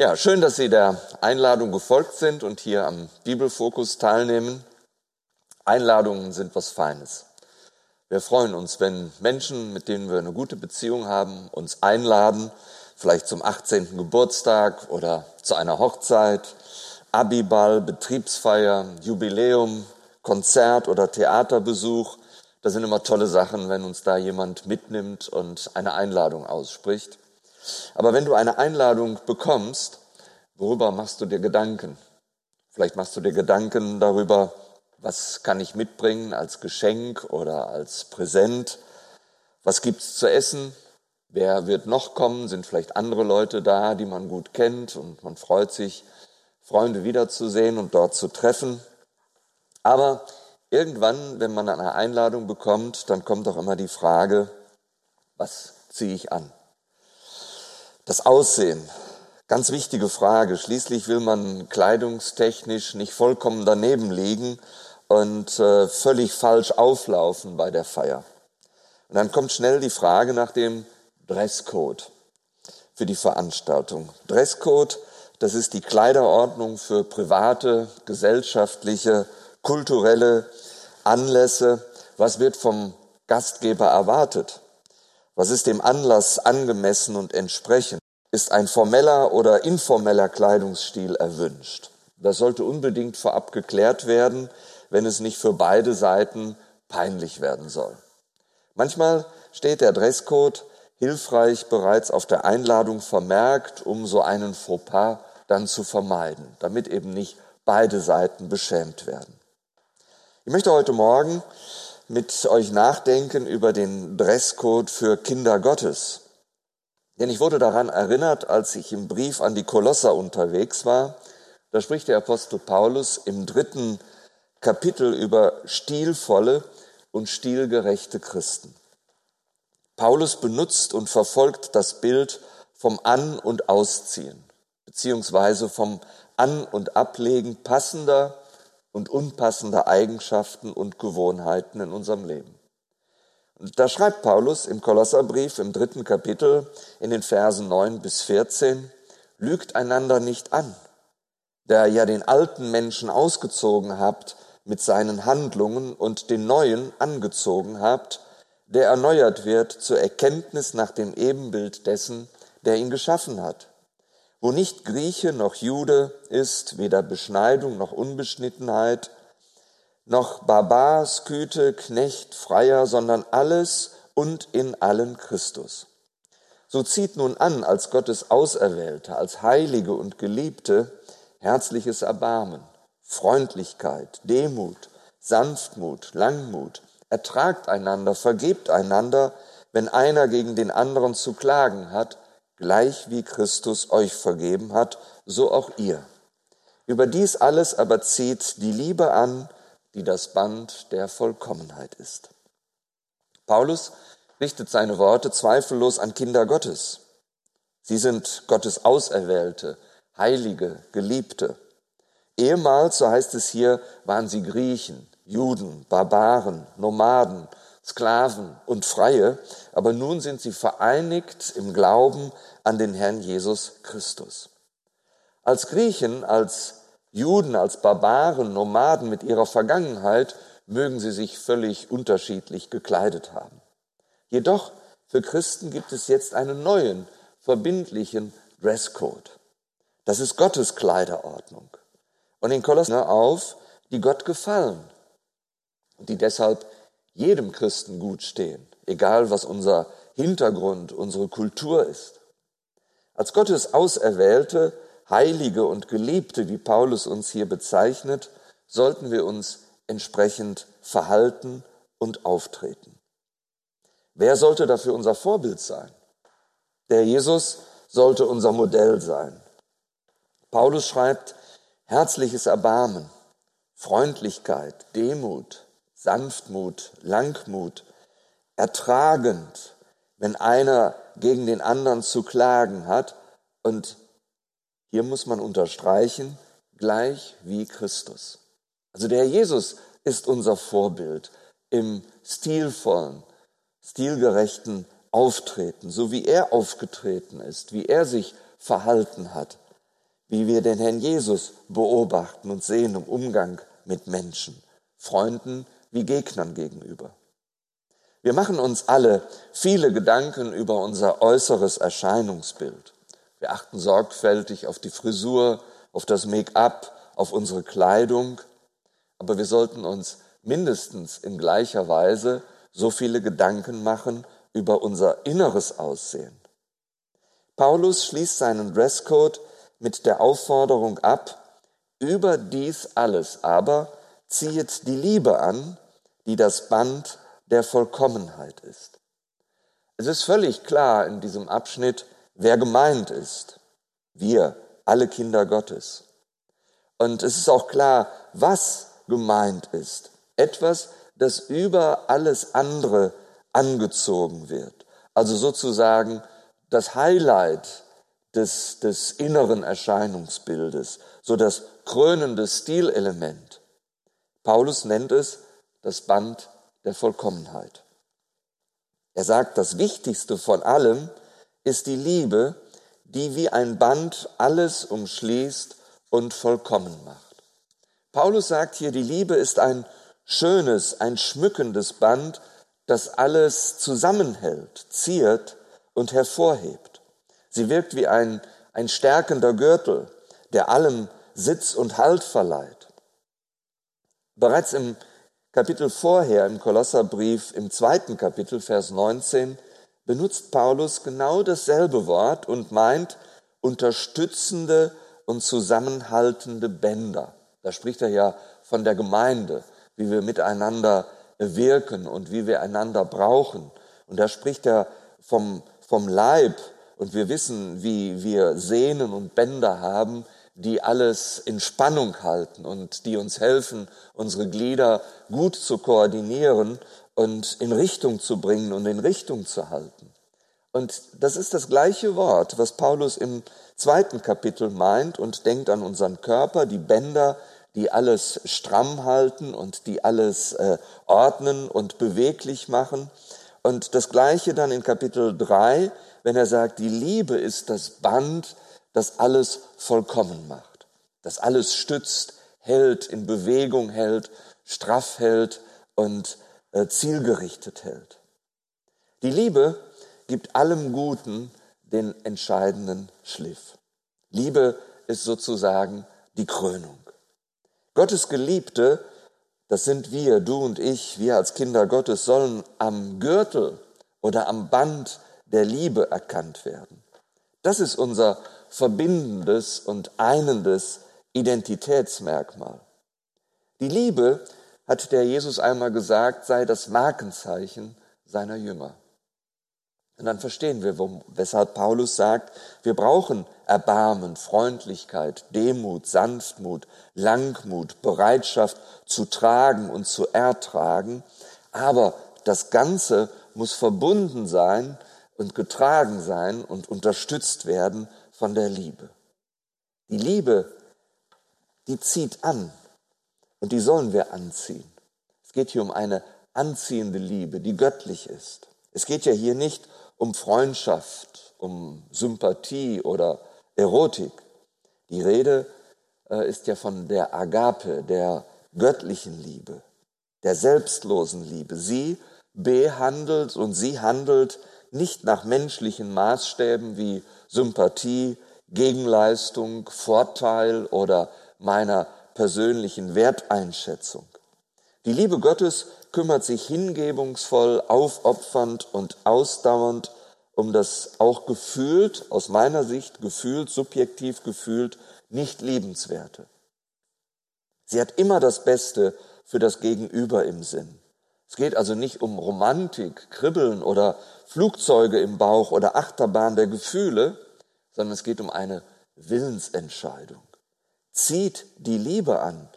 Ja, schön, dass Sie der Einladung gefolgt sind und hier am Bibelfokus teilnehmen. Einladungen sind was Feines. Wir freuen uns, wenn Menschen, mit denen wir eine gute Beziehung haben, uns einladen, vielleicht zum 18. Geburtstag oder zu einer Hochzeit, Abiball, Betriebsfeier, Jubiläum, Konzert oder Theaterbesuch. Das sind immer tolle Sachen, wenn uns da jemand mitnimmt und eine Einladung ausspricht. Aber wenn du eine Einladung bekommst, worüber machst du dir Gedanken? Vielleicht machst du dir Gedanken darüber, was kann ich mitbringen als Geschenk oder als Präsent? Was gibt's zu essen? Wer wird noch kommen? Sind vielleicht andere Leute da, die man gut kennt und man freut sich, Freunde wiederzusehen und dort zu treffen. Aber irgendwann, wenn man eine Einladung bekommt, dann kommt auch immer die Frage, was ziehe ich an? Das Aussehen, ganz wichtige Frage. Schließlich will man kleidungstechnisch nicht vollkommen daneben liegen und äh, völlig falsch auflaufen bei der Feier. Und dann kommt schnell die Frage nach dem Dresscode für die Veranstaltung. Dresscode, das ist die Kleiderordnung für private, gesellschaftliche, kulturelle Anlässe. Was wird vom Gastgeber erwartet? Was ist dem Anlass angemessen und entsprechend? Ist ein formeller oder informeller Kleidungsstil erwünscht? Das sollte unbedingt vorab geklärt werden, wenn es nicht für beide Seiten peinlich werden soll. Manchmal steht der Dresscode hilfreich bereits auf der Einladung vermerkt, um so einen Fauxpas dann zu vermeiden, damit eben nicht beide Seiten beschämt werden. Ich möchte heute Morgen mit euch nachdenken über den Dresscode für Kinder Gottes. Denn ich wurde daran erinnert, als ich im Brief an die Kolosser unterwegs war. Da spricht der Apostel Paulus im dritten Kapitel über stilvolle und stilgerechte Christen. Paulus benutzt und verfolgt das Bild vom An- und Ausziehen, beziehungsweise vom An- und Ablegen passender und unpassende Eigenschaften und Gewohnheiten in unserem Leben. Und da schreibt Paulus im Kolosserbrief im dritten Kapitel in den Versen 9 bis 14, lügt einander nicht an, der ja den alten Menschen ausgezogen habt mit seinen Handlungen und den neuen angezogen habt, der erneuert wird zur Erkenntnis nach dem Ebenbild dessen, der ihn geschaffen hat wo nicht Grieche noch Jude ist, weder Beschneidung noch Unbeschnittenheit, noch Barbar, Sküte, Knecht, Freier, sondern alles und in allen Christus. So zieht nun an, als Gottes Auserwählte, als Heilige und Geliebte, herzliches Erbarmen, Freundlichkeit, Demut, Sanftmut, Langmut, ertragt einander, vergebt einander, wenn einer gegen den anderen zu klagen hat, gleich wie Christus euch vergeben hat, so auch ihr. Über dies alles aber zieht die Liebe an, die das Band der Vollkommenheit ist. Paulus richtet seine Worte zweifellos an Kinder Gottes. Sie sind Gottes Auserwählte, Heilige, Geliebte. Ehemals, so heißt es hier, waren sie Griechen, Juden, Barbaren, Nomaden, Sklaven und Freie, aber nun sind sie vereinigt im Glauben an den Herrn Jesus Christus. Als Griechen, als Juden, als Barbaren, Nomaden mit ihrer Vergangenheit mögen sie sich völlig unterschiedlich gekleidet haben. Jedoch für Christen gibt es jetzt einen neuen, verbindlichen Dresscode. Das ist Gottes Kleiderordnung. Und in Kolossen auf, die Gott gefallen und die deshalb jedem Christen gut stehen, egal was unser Hintergrund, unsere Kultur ist. Als Gottes Auserwählte, Heilige und Geliebte, wie Paulus uns hier bezeichnet, sollten wir uns entsprechend verhalten und auftreten. Wer sollte dafür unser Vorbild sein? Der Jesus sollte unser Modell sein. Paulus schreibt, herzliches Erbarmen, Freundlichkeit, Demut, Sanftmut, Langmut, ertragend, wenn einer gegen den anderen zu klagen hat. Und hier muss man unterstreichen, gleich wie Christus. Also der Jesus ist unser Vorbild im stilvollen, stilgerechten Auftreten, so wie er aufgetreten ist, wie er sich verhalten hat. wie wir den Herrn Jesus beobachten und sehen im Umgang mit Menschen, Freunden wie Gegnern gegenüber. Wir machen uns alle viele Gedanken über unser äußeres Erscheinungsbild. Wir achten sorgfältig auf die Frisur, auf das Make-up, auf unsere Kleidung, aber wir sollten uns mindestens in gleicher Weise so viele Gedanken machen über unser inneres Aussehen. Paulus schließt seinen Dresscode mit der Aufforderung ab, über dies alles aber ziehet die Liebe an, die das Band der Vollkommenheit ist. Es ist völlig klar in diesem Abschnitt, wer gemeint ist. Wir, alle Kinder Gottes. Und es ist auch klar, was gemeint ist. Etwas, das über alles andere angezogen wird. Also sozusagen das Highlight des, des inneren Erscheinungsbildes, so das krönende Stilelement. Paulus nennt es das Band der Vollkommenheit. Er sagt, das Wichtigste von allem ist die Liebe, die wie ein Band alles umschließt und vollkommen macht. Paulus sagt hier, die Liebe ist ein schönes, ein schmückendes Band, das alles zusammenhält, ziert und hervorhebt. Sie wirkt wie ein, ein stärkender Gürtel, der allem Sitz und Halt verleiht. Bereits im Kapitel vorher, im Kolosserbrief, im zweiten Kapitel, Vers 19, benutzt Paulus genau dasselbe Wort und meint unterstützende und zusammenhaltende Bänder. Da spricht er ja von der Gemeinde, wie wir miteinander wirken und wie wir einander brauchen. Und da spricht er vom, vom Leib und wir wissen, wie wir Sehnen und Bänder haben, die alles in Spannung halten und die uns helfen, unsere Glieder gut zu koordinieren und in Richtung zu bringen und in Richtung zu halten. Und das ist das gleiche Wort, was Paulus im zweiten Kapitel meint und denkt an unseren Körper, die Bänder, die alles stramm halten und die alles äh, ordnen und beweglich machen. Und das gleiche dann in Kapitel 3, wenn er sagt, die Liebe ist das Band, das alles vollkommen macht, das alles stützt, hält, in Bewegung hält, straff hält und äh, zielgerichtet hält. Die Liebe gibt allem Guten den entscheidenden Schliff. Liebe ist sozusagen die Krönung. Gottes Geliebte, das sind wir, du und ich, wir als Kinder Gottes, sollen am Gürtel oder am Band der Liebe erkannt werden. Das ist unser verbindendes und einendes Identitätsmerkmal. Die Liebe, hat der Jesus einmal gesagt, sei das Markenzeichen seiner Jünger. Und dann verstehen wir, weshalb Paulus sagt, wir brauchen Erbarmen, Freundlichkeit, Demut, Sanftmut, Langmut, Bereitschaft zu tragen und zu ertragen. Aber das Ganze muss verbunden sein und getragen sein und unterstützt werden von der Liebe. Die Liebe, die zieht an und die sollen wir anziehen. Es geht hier um eine anziehende Liebe, die göttlich ist. Es geht ja hier nicht um Freundschaft, um Sympathie oder Erotik. Die Rede äh, ist ja von der Agape, der göttlichen Liebe, der selbstlosen Liebe. Sie behandelt und sie handelt nicht nach menschlichen Maßstäben wie Sympathie, Gegenleistung, Vorteil oder meiner persönlichen Werteinschätzung. Die Liebe Gottes kümmert sich hingebungsvoll, aufopfernd und ausdauernd um das auch gefühlt, aus meiner Sicht gefühlt, subjektiv gefühlt, nicht liebenswerte. Sie hat immer das Beste für das Gegenüber im Sinn. Es geht also nicht um Romantik, Kribbeln oder Flugzeuge im Bauch oder Achterbahn der Gefühle, sondern es geht um eine Willensentscheidung. Zieht die Liebe an,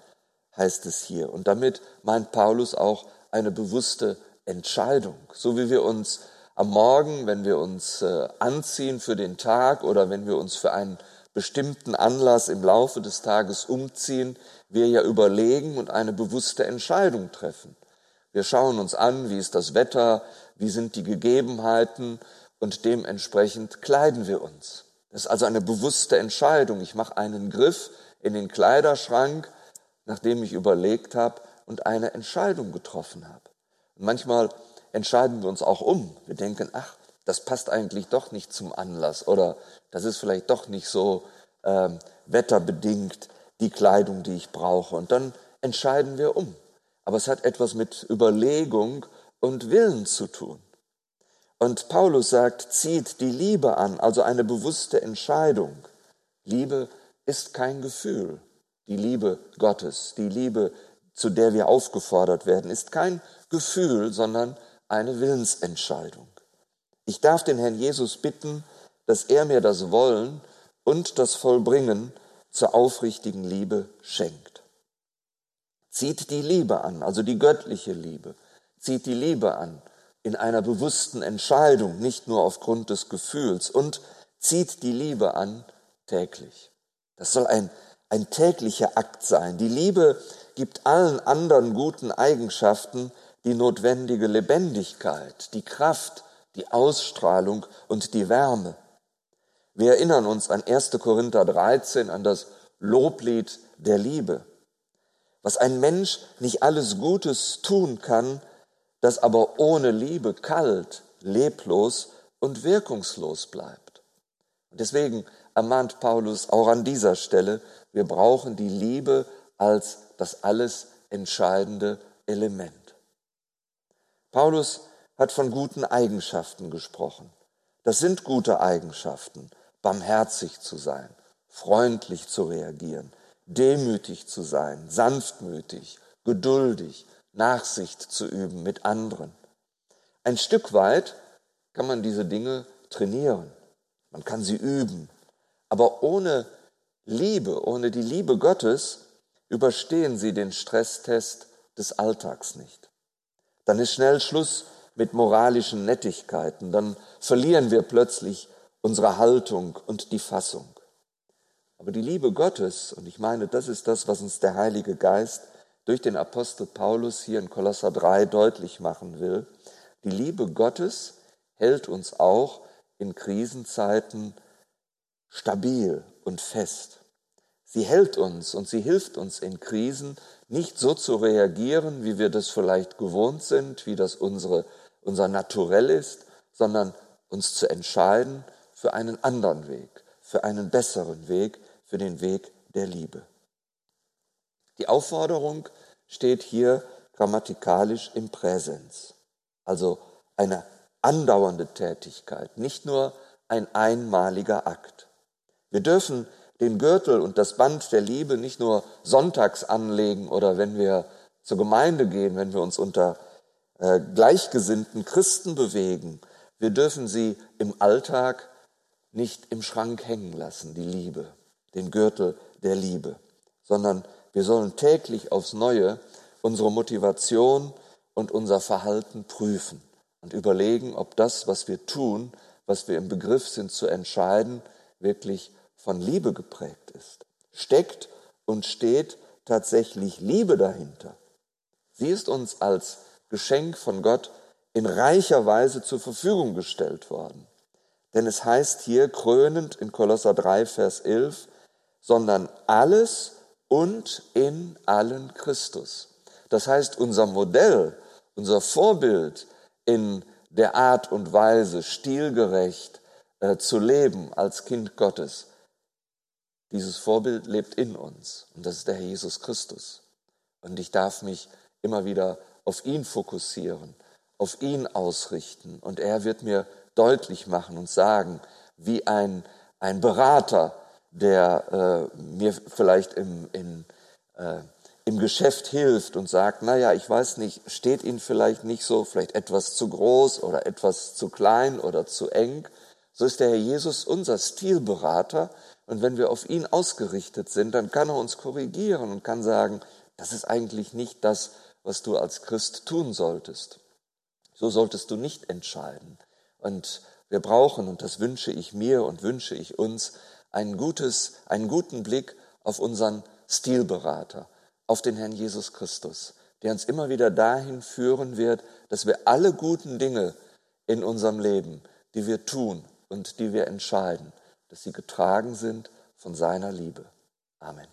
heißt es hier. Und damit meint Paulus auch eine bewusste Entscheidung. So wie wir uns am Morgen, wenn wir uns äh, anziehen für den Tag oder wenn wir uns für einen bestimmten Anlass im Laufe des Tages umziehen, wir ja überlegen und eine bewusste Entscheidung treffen. Wir schauen uns an, wie ist das Wetter, wie sind die Gegebenheiten und dementsprechend kleiden wir uns. Das ist also eine bewusste Entscheidung. Ich mache einen Griff in den Kleiderschrank, nachdem ich überlegt habe und eine Entscheidung getroffen habe. Und manchmal entscheiden wir uns auch um. Wir denken, ach, das passt eigentlich doch nicht zum Anlass oder das ist vielleicht doch nicht so ähm, wetterbedingt die Kleidung, die ich brauche. Und dann entscheiden wir um. Aber es hat etwas mit Überlegung und Willen zu tun. Und Paulus sagt, zieht die Liebe an, also eine bewusste Entscheidung. Liebe ist kein Gefühl. Die Liebe Gottes, die Liebe, zu der wir aufgefordert werden, ist kein Gefühl, sondern eine Willensentscheidung. Ich darf den Herrn Jesus bitten, dass er mir das Wollen und das Vollbringen zur aufrichtigen Liebe schenkt. Zieht die Liebe an, also die göttliche Liebe. Zieht die Liebe an in einer bewussten Entscheidung, nicht nur aufgrund des Gefühls. Und zieht die Liebe an täglich. Das soll ein, ein täglicher Akt sein. Die Liebe gibt allen anderen guten Eigenschaften die notwendige Lebendigkeit, die Kraft, die Ausstrahlung und die Wärme. Wir erinnern uns an 1. Korinther 13, an das Loblied der Liebe. Was ein Mensch nicht alles Gutes tun kann, das aber ohne Liebe kalt, leblos und wirkungslos bleibt. Deswegen ermahnt Paulus auch an dieser Stelle, wir brauchen die Liebe als das alles entscheidende Element. Paulus hat von guten Eigenschaften gesprochen. Das sind gute Eigenschaften, barmherzig zu sein, freundlich zu reagieren, demütig zu sein, sanftmütig, geduldig, Nachsicht zu üben mit anderen. Ein Stück weit kann man diese Dinge trainieren, man kann sie üben, aber ohne Liebe, ohne die Liebe Gottes überstehen sie den Stresstest des Alltags nicht dann ist schnell Schluss mit moralischen Nettigkeiten, dann verlieren wir plötzlich unsere Haltung und die Fassung. Aber die Liebe Gottes, und ich meine, das ist das, was uns der Heilige Geist durch den Apostel Paulus hier in Kolosser 3 deutlich machen will, die Liebe Gottes hält uns auch in Krisenzeiten stabil und fest. Sie hält uns und sie hilft uns in Krisen nicht so zu reagieren, wie wir das vielleicht gewohnt sind, wie das unsere, unser Naturell ist, sondern uns zu entscheiden für einen anderen Weg, für einen besseren Weg, für den Weg der Liebe. Die Aufforderung steht hier grammatikalisch im Präsens, also eine andauernde Tätigkeit, nicht nur ein einmaliger Akt. Wir dürfen den Gürtel und das Band der Liebe nicht nur sonntags anlegen oder wenn wir zur Gemeinde gehen, wenn wir uns unter äh, gleichgesinnten Christen bewegen. Wir dürfen sie im Alltag nicht im Schrank hängen lassen, die Liebe, den Gürtel der Liebe, sondern wir sollen täglich aufs Neue unsere Motivation und unser Verhalten prüfen und überlegen, ob das, was wir tun, was wir im Begriff sind zu entscheiden, wirklich von Liebe geprägt ist. Steckt und steht tatsächlich Liebe dahinter. Sie ist uns als Geschenk von Gott in reicher Weise zur Verfügung gestellt worden. Denn es heißt hier krönend in Kolosser 3, Vers 11, sondern alles und in allen Christus. Das heißt, unser Modell, unser Vorbild in der Art und Weise, stilgerecht äh, zu leben als Kind Gottes, dieses Vorbild lebt in uns und das ist der Herr Jesus Christus. Und ich darf mich immer wieder auf ihn fokussieren, auf ihn ausrichten und er wird mir deutlich machen und sagen, wie ein, ein Berater, der äh, mir vielleicht im, in, äh, im Geschäft hilft und sagt, naja, ich weiß nicht, steht Ihnen vielleicht nicht so, vielleicht etwas zu groß oder etwas zu klein oder zu eng. So ist der Herr Jesus unser Stilberater, und wenn wir auf ihn ausgerichtet sind, dann kann er uns korrigieren und kann sagen, das ist eigentlich nicht das, was du als Christ tun solltest. So solltest du nicht entscheiden. Und wir brauchen, und das wünsche ich mir und wünsche ich uns, ein gutes, einen guten Blick auf unseren Stilberater, auf den Herrn Jesus Christus, der uns immer wieder dahin führen wird, dass wir alle guten Dinge in unserem Leben, die wir tun und die wir entscheiden, dass sie getragen sind von seiner Liebe. Amen.